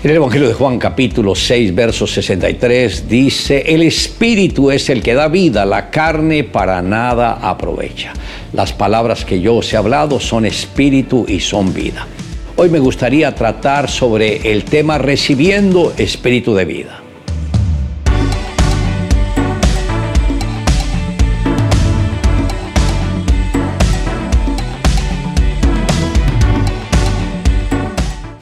En el Evangelio de Juan capítulo 6, verso 63 dice, el Espíritu es el que da vida, la carne para nada aprovecha. Las palabras que yo os he hablado son espíritu y son vida. Hoy me gustaría tratar sobre el tema recibiendo espíritu de vida.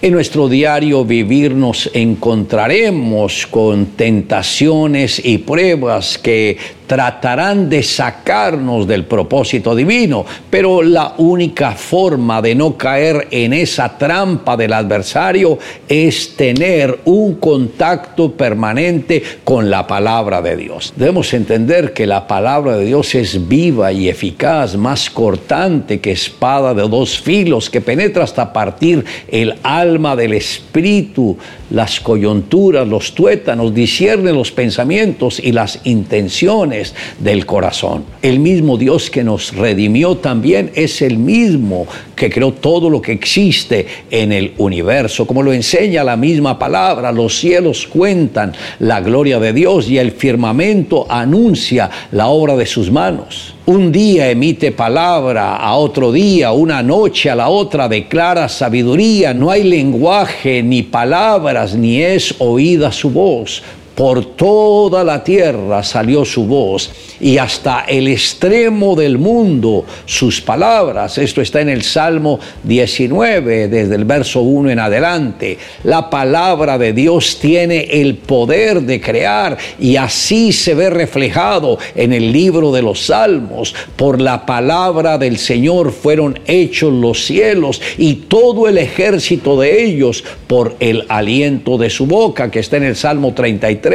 En nuestro diario vivir nos encontraremos con tentaciones y pruebas que tratarán de sacarnos del propósito divino, pero la única forma de no caer en esa trampa del adversario es tener un contacto permanente con la palabra de Dios. Debemos entender que la palabra de Dios es viva y eficaz, más cortante que espada de dos filos, que penetra hasta partir el alma del espíritu, las coyunturas, los tuétanos, discierne los pensamientos y las intenciones del corazón. El mismo Dios que nos redimió también es el mismo que creó todo lo que existe en el universo. Como lo enseña la misma palabra, los cielos cuentan la gloria de Dios y el firmamento anuncia la obra de sus manos. Un día emite palabra, a otro día, una noche a la otra declara sabiduría. No hay lenguaje, ni palabras, ni es oída su voz. Por toda la tierra salió su voz y hasta el extremo del mundo sus palabras. Esto está en el Salmo 19, desde el verso 1 en adelante. La palabra de Dios tiene el poder de crear y así se ve reflejado en el libro de los Salmos. Por la palabra del Señor fueron hechos los cielos y todo el ejército de ellos por el aliento de su boca, que está en el Salmo 33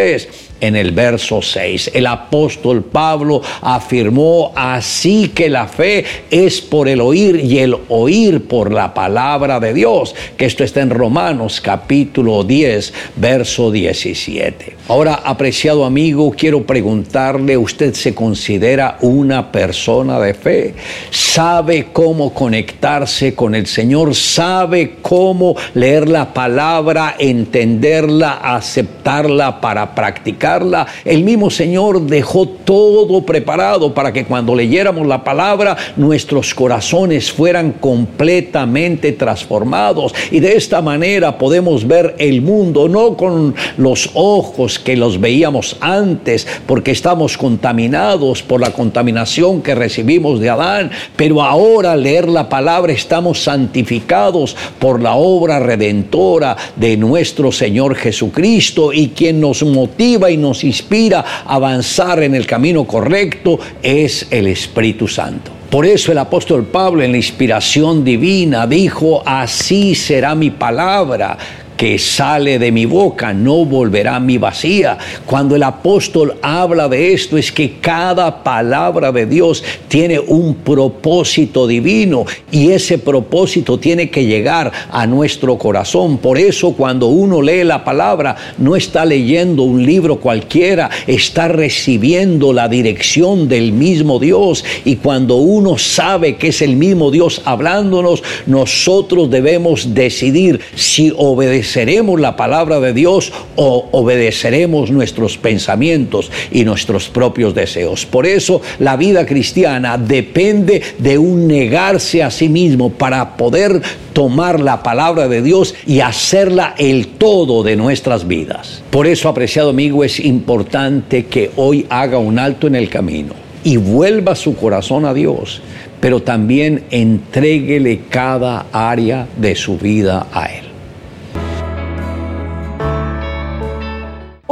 en el verso 6. El apóstol Pablo afirmó así que la fe es por el oír y el oír por la palabra de Dios, que esto está en Romanos capítulo 10, verso 17. Ahora, apreciado amigo, quiero preguntarle, ¿usted se considera una persona de fe? ¿Sabe cómo conectarse con el Señor? ¿Sabe cómo leer la palabra, entenderla, aceptarla para practicarla. El mismo Señor dejó todo preparado para que cuando leyéramos la palabra nuestros corazones fueran completamente transformados. Y de esta manera podemos ver el mundo no con los ojos que los veíamos antes, porque estamos contaminados por la contaminación que recibimos de Adán, pero ahora leer la palabra estamos santificados por la obra redentora de nuestro Señor Jesucristo y quien nos motiva y nos inspira a avanzar en el camino correcto es el Espíritu Santo. Por eso el apóstol Pablo en la inspiración divina dijo, así será mi palabra que sale de mi boca no volverá a mi vacía. Cuando el apóstol habla de esto es que cada palabra de Dios tiene un propósito divino y ese propósito tiene que llegar a nuestro corazón. Por eso cuando uno lee la palabra no está leyendo un libro cualquiera, está recibiendo la dirección del mismo Dios y cuando uno sabe que es el mismo Dios hablándonos, nosotros debemos decidir si obedecer obedeceremos la palabra de Dios o obedeceremos nuestros pensamientos y nuestros propios deseos. Por eso la vida cristiana depende de un negarse a sí mismo para poder tomar la palabra de Dios y hacerla el todo de nuestras vidas. Por eso, apreciado amigo, es importante que hoy haga un alto en el camino y vuelva su corazón a Dios, pero también entréguele cada área de su vida a Él.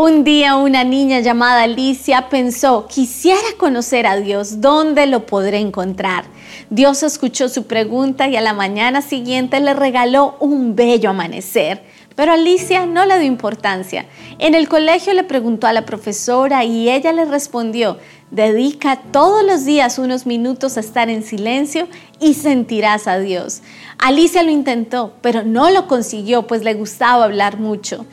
Un día una niña llamada Alicia pensó, quisiera conocer a Dios, ¿dónde lo podré encontrar? Dios escuchó su pregunta y a la mañana siguiente le regaló un bello amanecer. Pero Alicia no le dio importancia. En el colegio le preguntó a la profesora y ella le respondió, dedica todos los días unos minutos a estar en silencio y sentirás a Dios. Alicia lo intentó, pero no lo consiguió, pues le gustaba hablar mucho.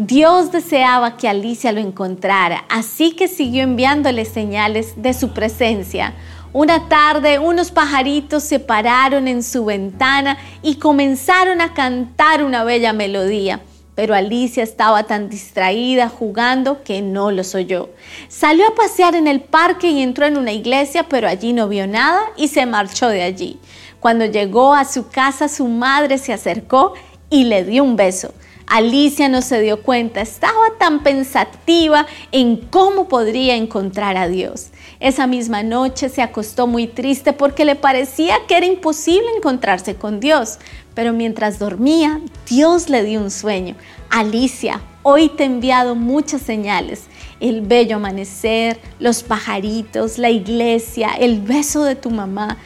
Dios deseaba que Alicia lo encontrara, así que siguió enviándole señales de su presencia. Una tarde unos pajaritos se pararon en su ventana y comenzaron a cantar una bella melodía. pero Alicia estaba tan distraída jugando que no los oyó. Salió a pasear en el parque y entró en una iglesia, pero allí no vio nada y se marchó de allí. Cuando llegó a su casa, su madre se acercó y le dio un beso. Alicia no se dio cuenta, estaba tan pensativa en cómo podría encontrar a Dios. Esa misma noche se acostó muy triste porque le parecía que era imposible encontrarse con Dios. Pero mientras dormía, Dios le dio un sueño. Alicia, hoy te he enviado muchas señales. El bello amanecer, los pajaritos, la iglesia, el beso de tu mamá.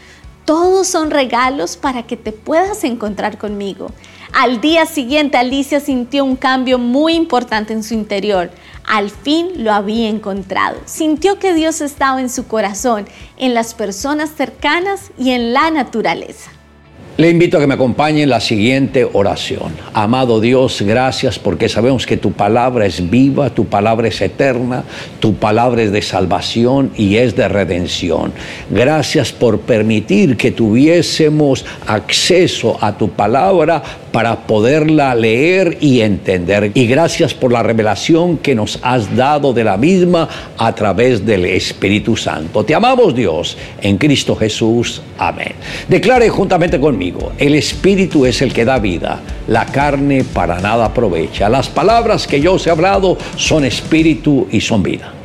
Todos son regalos para que te puedas encontrar conmigo. Al día siguiente Alicia sintió un cambio muy importante en su interior. Al fin lo había encontrado. Sintió que Dios estaba en su corazón, en las personas cercanas y en la naturaleza. Le invito a que me acompañe en la siguiente oración. Amado Dios, gracias porque sabemos que tu palabra es viva, tu palabra es eterna, tu palabra es de salvación y es de redención. Gracias por permitir que tuviésemos acceso a tu palabra para poderla leer y entender. Y gracias por la revelación que nos has dado de la misma a través del Espíritu Santo. Te amamos Dios en Cristo Jesús. Amén. Declare juntamente conmigo, el Espíritu es el que da vida, la carne para nada aprovecha. Las palabras que yo os he hablado son Espíritu y son vida.